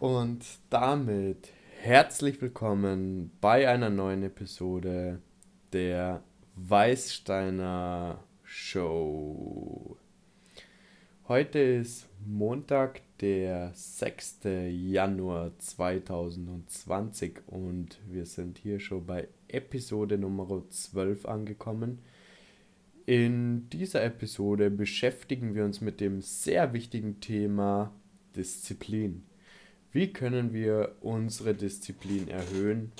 Und damit herzlich willkommen bei einer neuen Episode der Weißsteiner Show. Heute ist Montag, der 6. Januar 2020 und wir sind hier schon bei Episode Nummer 12 angekommen. In dieser Episode beschäftigen wir uns mit dem sehr wichtigen Thema Disziplin. Wie können wir unsere Disziplin erhöhen?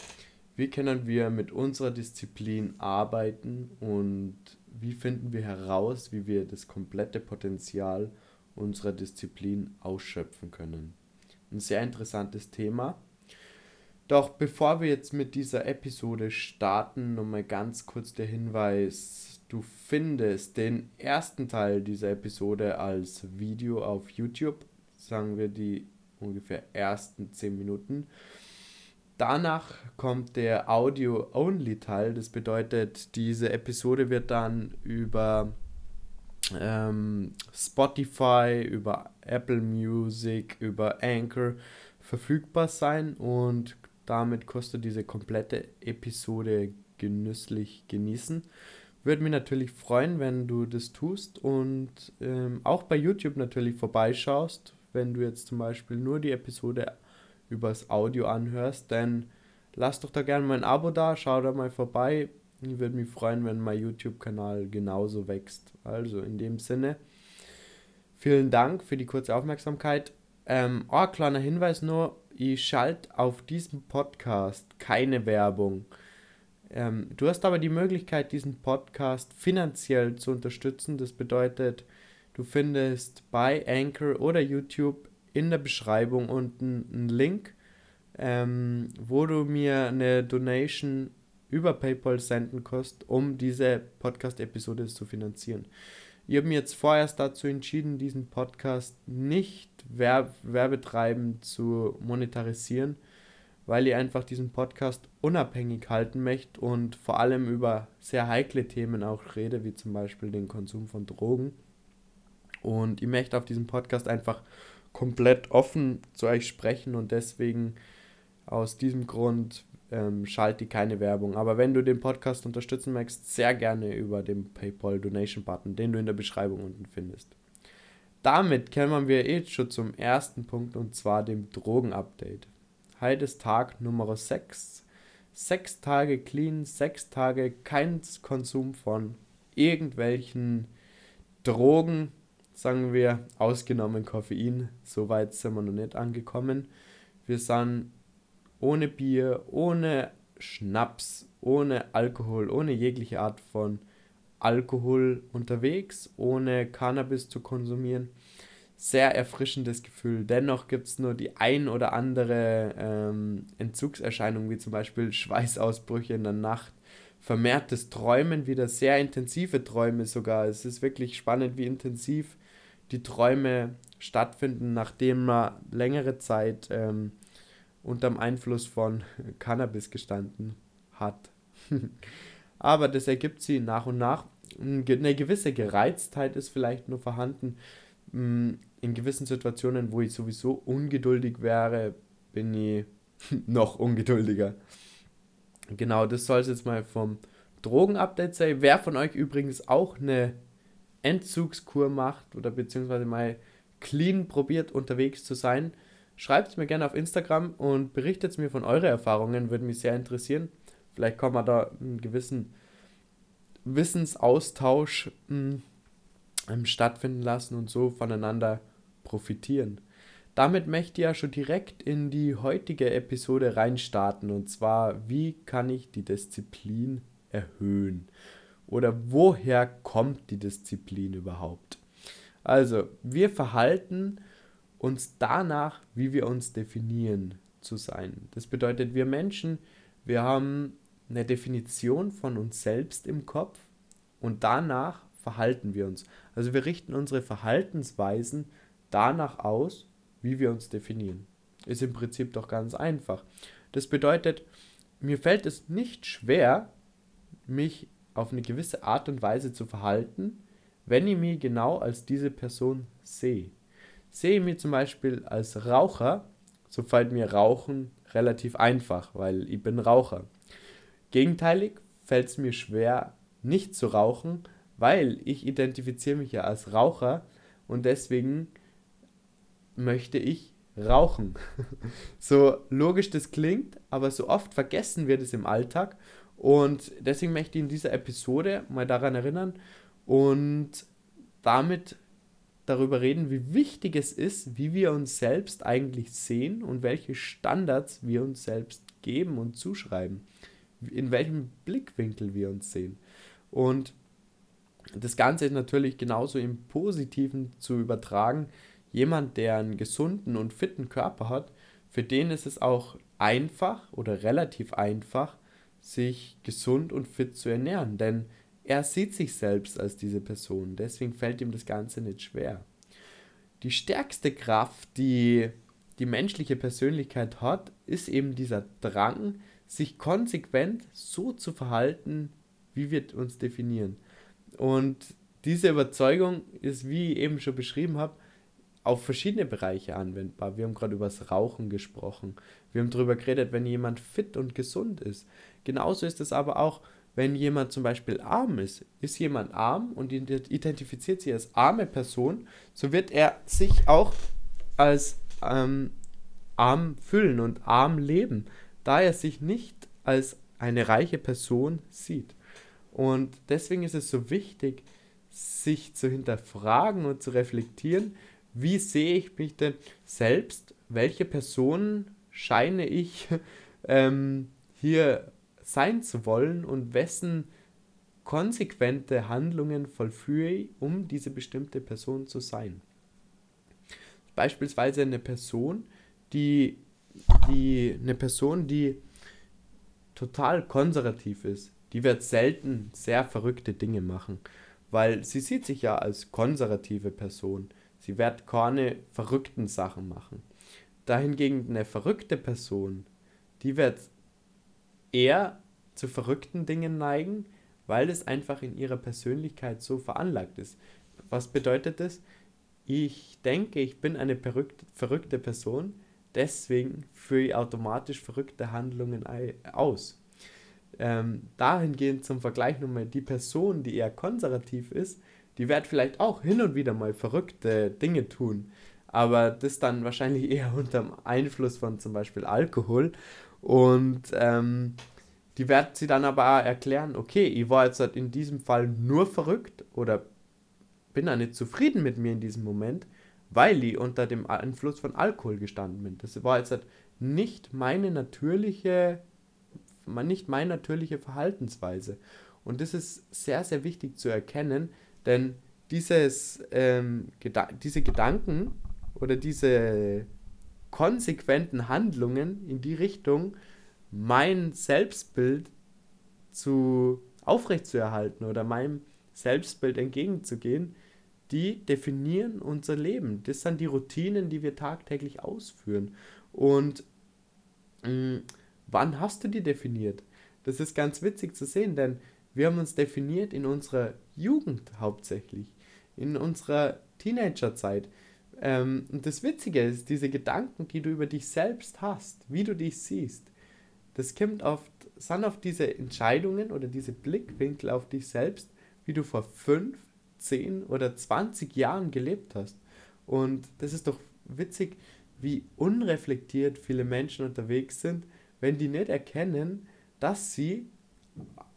Wie können wir mit unserer Disziplin arbeiten und wie finden wir heraus, wie wir das komplette Potenzial unserer Disziplin ausschöpfen können? Ein sehr interessantes Thema. Doch bevor wir jetzt mit dieser Episode starten, nochmal ganz kurz der Hinweis, du findest den ersten Teil dieser Episode als Video auf YouTube, sagen wir die ungefähr ersten 10 Minuten. Danach kommt der Audio-Only-Teil. Das bedeutet, diese Episode wird dann über ähm, Spotify, über Apple Music, über Anchor verfügbar sein und damit kostet diese komplette Episode genüsslich genießen. Würde mich natürlich freuen, wenn du das tust und ähm, auch bei YouTube natürlich vorbeischaust wenn du jetzt zum Beispiel nur die Episode übers Audio anhörst, dann lass doch da gerne mal ein Abo da, schau da mal vorbei. Ich würde mich freuen, wenn mein YouTube-Kanal genauso wächst. Also in dem Sinne, vielen Dank für die kurze Aufmerksamkeit. Ähm, oh, kleiner Hinweis nur, ich schalte auf diesem Podcast keine Werbung. Ähm, du hast aber die Möglichkeit, diesen Podcast finanziell zu unterstützen. Das bedeutet, Du findest bei Anchor oder YouTube in der Beschreibung unten einen Link, ähm, wo du mir eine Donation über PayPal senden kannst, um diese Podcast-Episode zu finanzieren. Ich habe mir jetzt vorerst dazu entschieden, diesen Podcast nicht werb werbetreibend zu monetarisieren, weil ich einfach diesen Podcast unabhängig halten möchte und vor allem über sehr heikle Themen auch rede, wie zum Beispiel den Konsum von Drogen. Und ich möchte auf diesem Podcast einfach komplett offen zu euch sprechen und deswegen aus diesem Grund ähm, schalte ich keine Werbung. Aber wenn du den Podcast unterstützen möchtest, sehr gerne über den PayPal Donation Button, den du in der Beschreibung unten findest. Damit kommen wir jetzt schon zum ersten Punkt und zwar dem Drogen-Update. Heute ist Tag Nummer 6. Sechs Tage clean, sechs Tage kein Konsum von irgendwelchen Drogen, sagen wir, ausgenommen Koffein, so weit sind wir noch nicht angekommen. Wir sind ohne Bier, ohne Schnaps, ohne Alkohol, ohne jegliche Art von Alkohol unterwegs, ohne Cannabis zu konsumieren. Sehr erfrischendes Gefühl. Dennoch gibt es nur die ein oder andere ähm, Entzugserscheinung, wie zum Beispiel Schweißausbrüche in der Nacht, vermehrtes Träumen, wieder sehr intensive Träume sogar. Es ist wirklich spannend, wie intensiv die Träume stattfinden, nachdem man längere Zeit ähm, unter dem Einfluss von Cannabis gestanden hat. Aber das ergibt sie nach und nach. Eine gewisse Gereiztheit ist vielleicht nur vorhanden. Mm, in gewissen Situationen, wo ich sowieso ungeduldig wäre, bin ich noch ungeduldiger. Genau, das soll es jetzt mal vom Drogen-Update sein. Wer von euch übrigens auch eine Entzugskur macht oder beziehungsweise mal clean probiert unterwegs zu sein, schreibt es mir gerne auf Instagram und berichtet mir von euren Erfahrungen, würde mich sehr interessieren. Vielleicht kann man da einen gewissen Wissensaustausch mh, hm, stattfinden lassen und so voneinander profitieren. Damit möchte ich ja schon direkt in die heutige Episode reinstarten und zwar, wie kann ich die Disziplin erhöhen? Oder woher kommt die Disziplin überhaupt? Also, wir verhalten uns danach, wie wir uns definieren zu sein. Das bedeutet, wir Menschen, wir haben eine Definition von uns selbst im Kopf und danach verhalten wir uns. Also wir richten unsere Verhaltensweisen danach aus, wie wir uns definieren. Ist im Prinzip doch ganz einfach. Das bedeutet, mir fällt es nicht schwer, mich auf eine gewisse Art und Weise zu verhalten, wenn ich mich genau als diese Person sehe. Sehe ich mich zum Beispiel als Raucher, so fällt mir Rauchen relativ einfach, weil ich bin Raucher. Gegenteilig fällt es mir schwer, nicht zu rauchen, weil ich identifiziere mich ja als Raucher und deswegen möchte ich rauchen. so logisch das klingt, aber so oft vergessen wir das im Alltag und deswegen möchte ich in dieser Episode mal daran erinnern und damit darüber reden, wie wichtig es ist, wie wir uns selbst eigentlich sehen und welche Standards wir uns selbst geben und zuschreiben, in welchem Blickwinkel wir uns sehen. Und das Ganze ist natürlich genauso im Positiven zu übertragen. Jemand, der einen gesunden und fitten Körper hat, für den ist es auch einfach oder relativ einfach, sich gesund und fit zu ernähren. Denn er sieht sich selbst als diese Person, deswegen fällt ihm das Ganze nicht schwer. Die stärkste Kraft, die die menschliche Persönlichkeit hat, ist eben dieser Drang, sich konsequent so zu verhalten, wie wir uns definieren. Und diese Überzeugung ist, wie ich eben schon beschrieben habe, auf verschiedene Bereiche anwendbar. Wir haben gerade über das Rauchen gesprochen. Wir haben darüber geredet, wenn jemand fit und gesund ist. Genauso ist es aber auch wenn jemand zum Beispiel arm ist, ist jemand arm und identifiziert sich als arme Person, so wird er sich auch als ähm, arm fühlen und arm leben, da er sich nicht als eine reiche Person sieht. Und deswegen ist es so wichtig, sich zu hinterfragen und zu reflektieren, wie sehe ich mich denn selbst, welche Personen scheine ich ähm, hier sein zu wollen und wessen konsequente Handlungen vollführe ich, um diese bestimmte Person zu sein. Beispielsweise eine Person, die, die eine Person, die total konservativ ist, die wird selten sehr verrückte Dinge machen, weil sie sieht sich ja als konservative Person. Sie wird keine verrückten Sachen machen. Dahingegen eine verrückte Person, die wird eher zu verrückten Dingen neigen, weil es einfach in ihrer Persönlichkeit so veranlagt ist. Was bedeutet das? Ich denke, ich bin eine verrückte Person, deswegen führe ich automatisch verrückte Handlungen aus. Ähm, dahingehend zum Vergleich nochmal, die Person, die eher konservativ ist, die wird vielleicht auch hin und wieder mal verrückte Dinge tun, aber das dann wahrscheinlich eher unter dem Einfluss von zum Beispiel Alkohol und ähm, die werden sie dann aber auch erklären, okay, ich war jetzt halt in diesem Fall nur verrückt oder bin da nicht zufrieden mit mir in diesem Moment, weil ich unter dem Einfluss von Alkohol gestanden bin. Das war jetzt halt nicht meine natürliche, nicht meine natürliche Verhaltensweise. Und das ist sehr, sehr wichtig zu erkennen, denn dieses, ähm, Geda diese Gedanken oder diese konsequenten Handlungen in die Richtung mein Selbstbild zu aufrechtzuerhalten oder meinem Selbstbild entgegenzugehen, die definieren unser Leben. Das sind die Routinen, die wir tagtäglich ausführen. Und mh, mm, wann hast du die definiert? Das ist ganz witzig zu sehen, denn wir haben uns definiert in unserer Jugend hauptsächlich, in unserer Teenagerzeit. Ähm, und das Witzige ist, diese Gedanken, die du über dich selbst hast, wie du dich siehst, das kommt oft, sind auf diese Entscheidungen oder diese Blickwinkel auf dich selbst, wie du vor 5, 10 oder 20 Jahren gelebt hast. Und das ist doch witzig, wie unreflektiert viele Menschen unterwegs sind, wenn die nicht erkennen, dass sie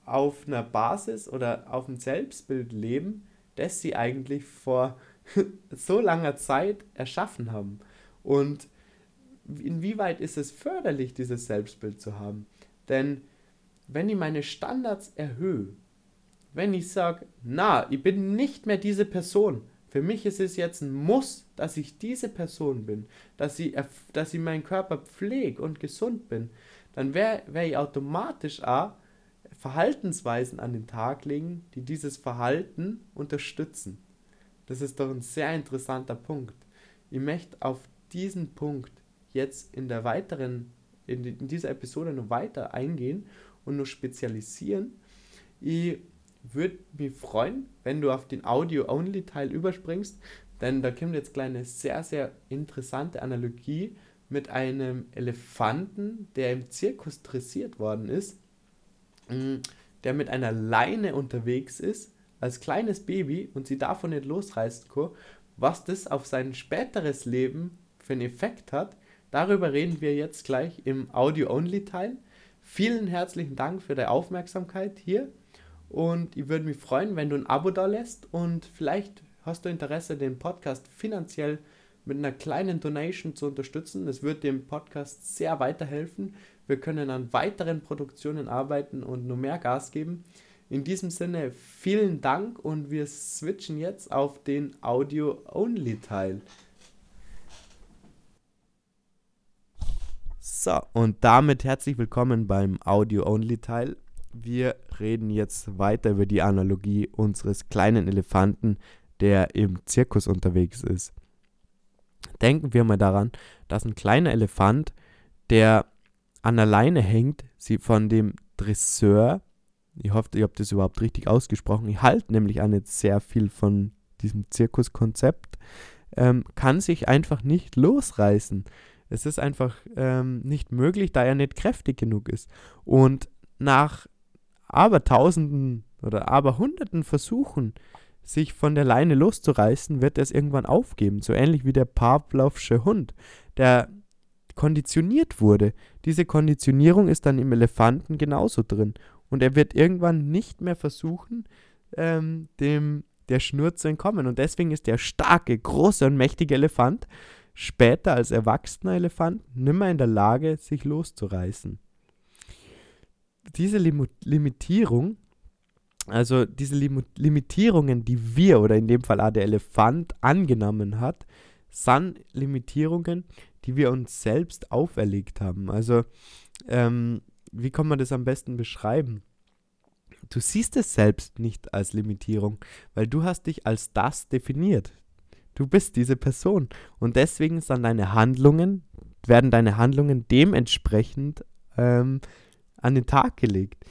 auf einer Basis oder auf einem Selbstbild leben, das sie eigentlich vor so langer Zeit erschaffen haben. Und inwieweit ist es förderlich, dieses Selbstbild zu haben? Denn wenn ich meine Standards erhöhe, wenn ich sage, na, ich bin nicht mehr diese Person, für mich ist es jetzt ein Muss, dass ich diese Person bin, dass ich, dass ich meinen Körper pflege und gesund bin, dann werde wär ich automatisch auch Verhaltensweisen an den Tag legen, die dieses Verhalten unterstützen. Das ist doch ein sehr interessanter Punkt. Ich möchte auf diesen Punkt jetzt in der weiteren, in, in dieser Episode noch weiter eingehen und noch spezialisieren. Ich würde mich freuen, wenn du auf den Audio-Only-Teil überspringst, denn da kommt jetzt eine sehr, sehr interessante Analogie mit einem Elefanten, der im Zirkus dressiert worden ist, der mit einer Leine unterwegs ist, als kleines Baby und sie davon nicht losreißen kann, was das auf sein späteres Leben für einen Effekt hat, darüber reden wir jetzt gleich im Audio-Only-Teil. Vielen herzlichen Dank für deine Aufmerksamkeit hier und ich würde mich freuen, wenn du ein Abo da lässt und vielleicht hast du Interesse, den Podcast finanziell mit einer kleinen Donation zu unterstützen. Das wird dem Podcast sehr weiterhelfen. Wir können an weiteren Produktionen arbeiten und nur mehr Gas geben. In diesem Sinne vielen Dank und wir switchen jetzt auf den Audio-Only-Teil. So, und damit herzlich willkommen beim Audio-Only-Teil. Wir reden jetzt weiter über die Analogie unseres kleinen Elefanten, der im Zirkus unterwegs ist. Denken wir mal daran, dass ein kleiner Elefant, der an der Leine hängt, sie von dem Dresseur, ich hoffe, ihr habt das überhaupt richtig ausgesprochen, ich halte nämlich auch nicht sehr viel von diesem Zirkuskonzept, ähm, kann sich einfach nicht losreißen. Es ist einfach ähm, nicht möglich, da er nicht kräftig genug ist. Und nach aber tausenden oder aber hunderten Versuchen, sich von der Leine loszureißen, wird er es irgendwann aufgeben. So ähnlich wie der Pavlovsche Hund, der konditioniert wurde. Diese Konditionierung ist dann im Elefanten genauso drin. Und er wird irgendwann nicht mehr versuchen, ähm, dem der Schnur zu entkommen. Und deswegen ist der starke, große und mächtige Elefant später als erwachsener Elefant nimmer in der Lage, sich loszureißen. Diese Lim Limitierung also diese Lim Limitierungen, die wir oder in dem Fall auch der Elefant angenommen hat, sind Limitierungen, die wir uns selbst auferlegt haben. Also ähm, wie kann man das am besten beschreiben? Du siehst es selbst nicht als Limitierung, weil du hast dich als das definiert. Du bist diese Person und deswegen sind deine Handlungen, werden deine Handlungen dementsprechend ähm, an den Tag gelegt.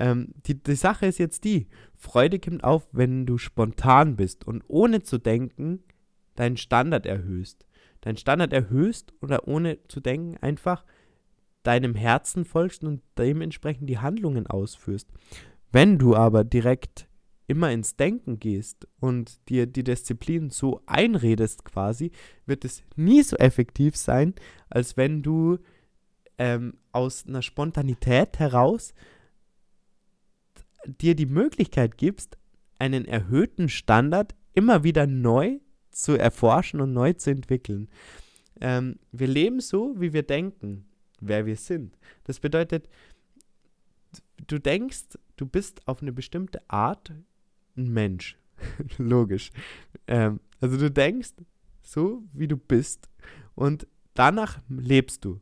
Ähm, die, die Sache ist jetzt die, Freude kommt auf, wenn du spontan bist und ohne zu denken deinen Standard erhöhst. Deinen Standard erhöhst oder ohne zu denken einfach deinem Herzen folgst und dementsprechend die Handlungen ausführst. Wenn du aber direkt immer ins Denken gehst und dir die Disziplin so einredest quasi, wird es nie so effektiv sein, als wenn du ähm, aus einer Spontanität heraus dir die Möglichkeit gibst, einen erhöhten Standard immer wieder neu zu erforschen und neu zu entwickeln. Ähm, wir leben so, wie wir denken, wer wir sind. Das bedeutet, du denkst, du bist auf eine bestimmte Art ein Mensch. Logisch. Ähm, also du denkst so, wie du bist und danach lebst du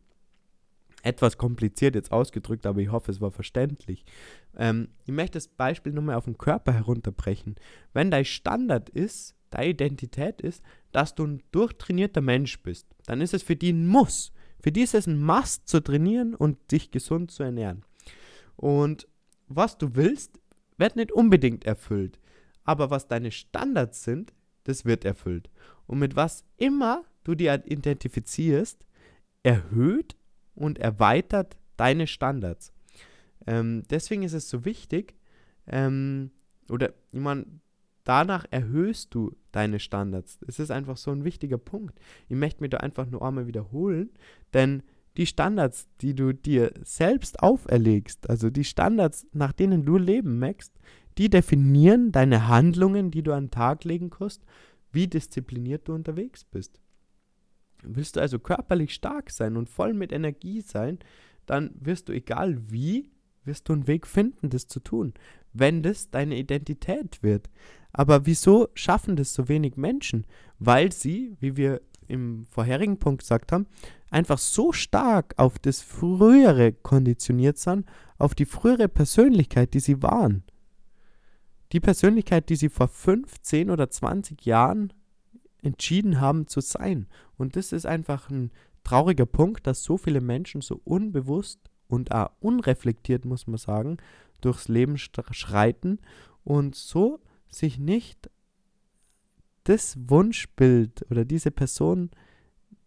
etwas kompliziert jetzt ausgedrückt, aber ich hoffe, es war verständlich. Ähm, ich möchte das Beispiel nur mal auf den Körper herunterbrechen. Wenn dein Standard ist, deine Identität ist, dass du ein durchtrainierter Mensch bist, dann ist es für die ein Muss. Für die ist es ein Must zu trainieren und dich gesund zu ernähren. Und was du willst, wird nicht unbedingt erfüllt. Aber was deine Standards sind, das wird erfüllt. Und mit was immer du dir identifizierst, erhöht und erweitert deine Standards. Ähm, deswegen ist es so wichtig, ähm, oder ich meine, danach erhöhst du deine Standards. Es ist einfach so ein wichtiger Punkt. Ich möchte mir da einfach nur einmal wiederholen, denn die Standards, die du dir selbst auferlegst, also die Standards, nach denen du leben möchtest, die definieren deine Handlungen, die du an den Tag legen kannst, wie diszipliniert du unterwegs bist. Willst du also körperlich stark sein und voll mit Energie sein, dann wirst du, egal wie, wirst du einen Weg finden, das zu tun, wenn das deine Identität wird. Aber wieso schaffen das so wenig Menschen? Weil sie, wie wir im vorherigen Punkt gesagt haben, einfach so stark auf das Frühere konditioniert sind, auf die frühere Persönlichkeit, die sie waren. Die Persönlichkeit, die sie vor 15 oder 20 Jahren entschieden haben zu sein. Und das ist einfach ein trauriger Punkt, dass so viele Menschen so unbewusst und auch unreflektiert, muss man sagen, durchs Leben schreiten und so sich nicht das Wunschbild oder diese Person,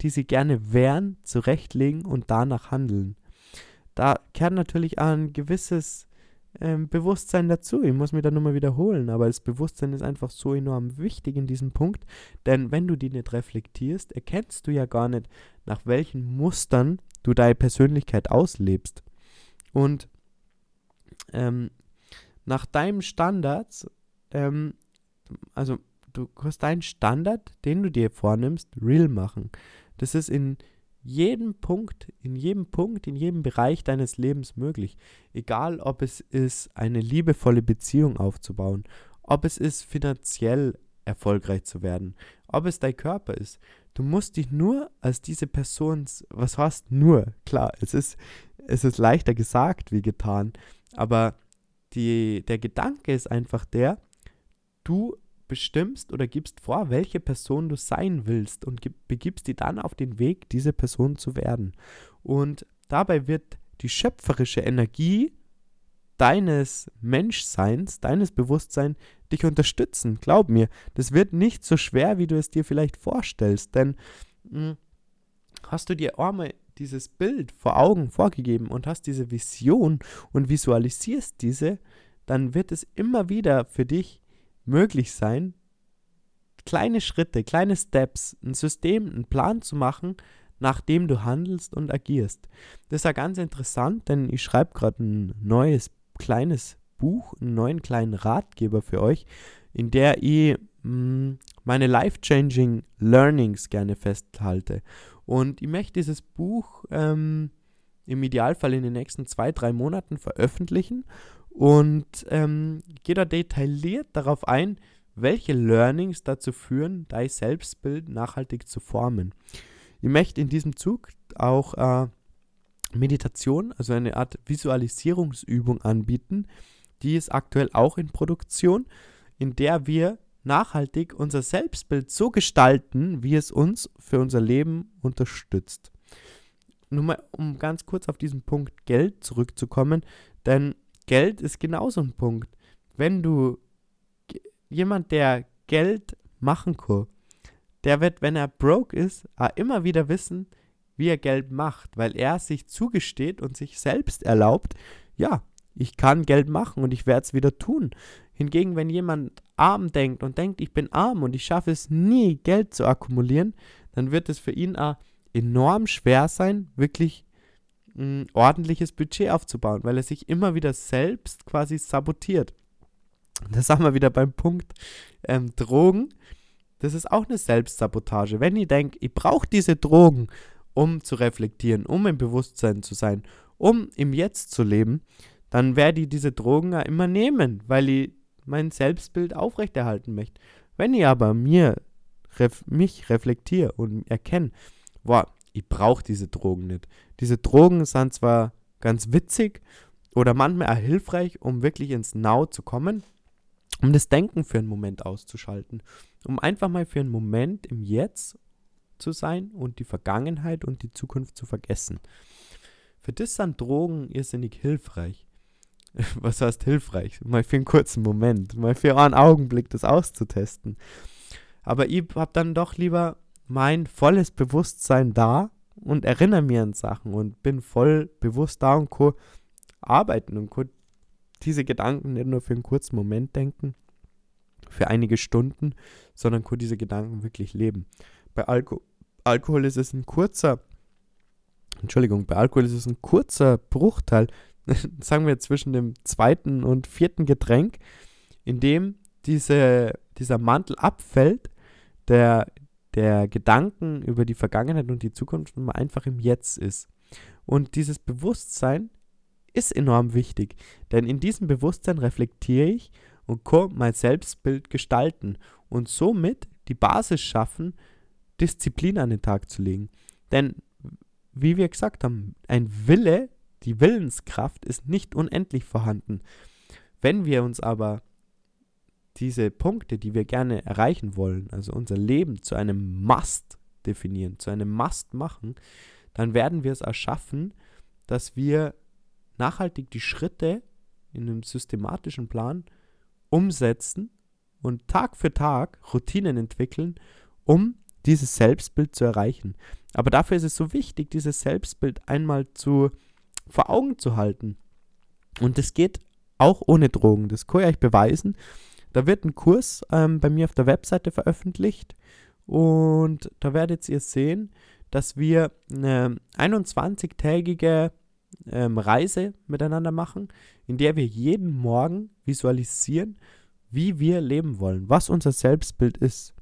die sie gerne wären, zurechtlegen und danach handeln. Da kehrt natürlich ein gewisses ähm, Bewusstsein dazu. Ich muss mir da nur mal wiederholen, aber das Bewusstsein ist einfach so enorm wichtig in diesem Punkt, denn wenn du die nicht reflektierst, erkennst du ja gar nicht, nach welchen Mustern du deine Persönlichkeit auslebst. Und ähm, nach deinem Standards, ähm, also du kannst deinen Standard, den du dir vornimmst, real machen. Das ist in jedem Punkt, in jedem Punkt, in jedem Bereich deines Lebens möglich. Egal, ob es ist, eine liebevolle Beziehung aufzubauen, ob es ist, finanziell erfolgreich zu werden, ob es dein Körper ist. Du musst dich nur als diese Person, was heißt nur? Klar, es ist, es ist leichter gesagt wie getan, aber die, der Gedanke ist einfach der, du bestimmst oder gibst vor, welche Person du sein willst und begibst die dann auf den Weg, diese Person zu werden. Und dabei wird die schöpferische Energie deines Menschseins, deines Bewusstseins dich unterstützen. Glaub mir, das wird nicht so schwer, wie du es dir vielleicht vorstellst, denn mh, hm, hast du dir einmal dieses Bild vor Augen vorgegeben und hast diese Vision und visualisierst diese, dann wird es immer wieder für dich möglich sein, kleine Schritte, kleine Steps, ein System, einen Plan zu machen, nachdem du handelst und agierst. Das ist ja ganz interessant, denn ich schreibe gerade ein neues kleines Buch, einen neuen kleinen Ratgeber für euch, in der ich mh, hm, meine life-changing Learnings gerne festhalte. Und ich möchte dieses Buch ähm, im Idealfall in den nächsten zwei, drei Monaten veröffentlichen und ähm, gehe da detailliert darauf ein, welche Learnings dazu führen, dein Selbstbild nachhaltig zu formen. Ich möchte in diesem Zug auch äh, Meditation, also eine Art Visualisierungsübung anbieten. Die ist aktuell auch in Produktion, in der wir nachhaltig unser Selbstbild so gestalten, wie es uns für unser Leben unterstützt. Nur mal, um ganz kurz auf diesen Punkt Geld zurückzukommen, denn Geld ist genauso ein Punkt. Wenn du jemand, der Geld machen kann, der wird, wenn er broke ist, immer wieder wissen, wie er Geld macht, weil er sich zugesteht und sich selbst erlaubt, ja, ich kann Geld machen und ich werde es wieder tun. Hingegen, wenn jemand arm denkt und denkt, ich bin arm und ich schaffe es nie, Geld zu akkumulieren, dann wird es für ihn enorm schwer sein, wirklich ein ordentliches Budget aufzubauen, weil er sich immer wieder selbst quasi sabotiert. Da sind wir wieder beim Punkt ähm, Drogen. Das ist auch eine Selbstsabotage. Wenn ich denke, ich brauche diese Drogen, um zu reflektieren, um im Bewusstsein zu sein, um im Jetzt zu leben, dann werde ich diese Drogen ja immer nehmen, weil ich mein Selbstbild aufrechterhalten möchte. Wenn ich aber mir ref mich reflektiere und erkenne, boah, ich brauche diese Drogen nicht. Diese Drogen sind zwar ganz witzig oder manchmal auch hilfreich, um wirklich ins Now zu kommen, um das Denken für einen Moment auszuschalten, um einfach mal für einen Moment im Jetzt zu sein und die Vergangenheit und die Zukunft zu vergessen. Für das sind Drogen irrsinnig hilfreich. Was heißt hilfreich? Mal für einen kurzen Moment, mal für einen Augenblick das auszutesten. Aber ich habe dann doch lieber mein volles Bewusstsein da und erinnere mir an Sachen und bin voll bewusst da und kann arbeiten und kann diese Gedanken nicht nur für einen kurzen Moment denken, für einige Stunden, sondern kann diese Gedanken wirklich leben. Bei Alko Alkohol ist es ein kurzer, Entschuldigung, bei Alkohol ist es ein kurzer Bruchteil, sagen wir zwischen dem zweiten und vierten Getränk, in dem diese, dieser Mantel abfällt, der der Gedanken über die Vergangenheit und die Zukunft immer einfach im Jetzt ist. Und dieses Bewusstsein ist enorm wichtig, denn in diesem Bewusstsein reflektiere ich und kann mein Selbstbild gestalten und somit die Basis schaffen, Disziplin an den Tag zu legen. Denn, wie wir gesagt haben, ein Wille, die Willenskraft ist nicht unendlich vorhanden. Wenn wir uns aber diese Punkte, die wir gerne erreichen wollen, also unser Leben zu einem Must definieren, zu einem Must machen, dann werden wir es erschaffen, dass wir nachhaltig die Schritte in einem systematischen Plan umsetzen und Tag für Tag Routinen entwickeln, um dieses Selbstbild zu erreichen. Aber dafür ist es so wichtig, dieses Selbstbild einmal zu vor Augen zu halten. Und das geht auch ohne Drogen. Das kann ich euch beweisen. Da wird ein Kurs ähm, bei mir auf der Webseite veröffentlicht und da werdet ihr sehen, dass wir eine 21-tägige ähm, Reise miteinander machen, in der wir jeden Morgen visualisieren, wie wir leben wollen, was unser Selbstbild ist.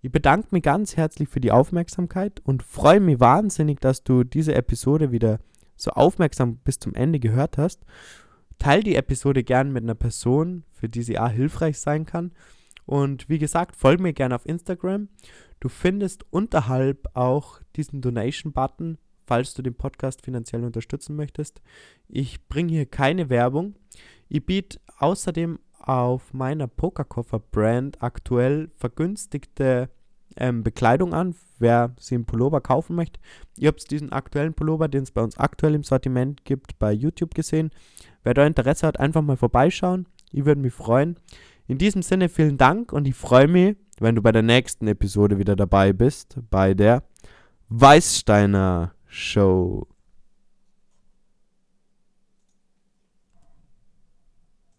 Ich bedanke mich ganz herzlich für die Aufmerksamkeit und freue mich wahnsinnig, dass du diese Episode wieder so aufmerksam bis zum Ende gehört hast. Teil die Episode gern mit einer Person, für die sie auch hilfreich sein kann. Und wie gesagt, folge mir gerne auf Instagram. Du findest unterhalb auch diesen Donation-Button, falls du den Podcast finanziell unterstützen möchtest. Ich bringe hier keine Werbung. Ich biete außerdem auf meiner Pokerkoffer-Brand aktuell vergünstigte ähm, Bekleidung an, wer sie einen Pullover kaufen möchte. Ihr habt diesen aktuellen Pullover, den es bei uns aktuell im Sortiment gibt, bei YouTube gesehen. Wer da Interesse hat, einfach mal vorbeischauen. Ich würde mich freuen. In diesem Sinne vielen Dank und ich freue mich, wenn du bei der nächsten Episode wieder dabei bist, bei der Weißsteiner Show.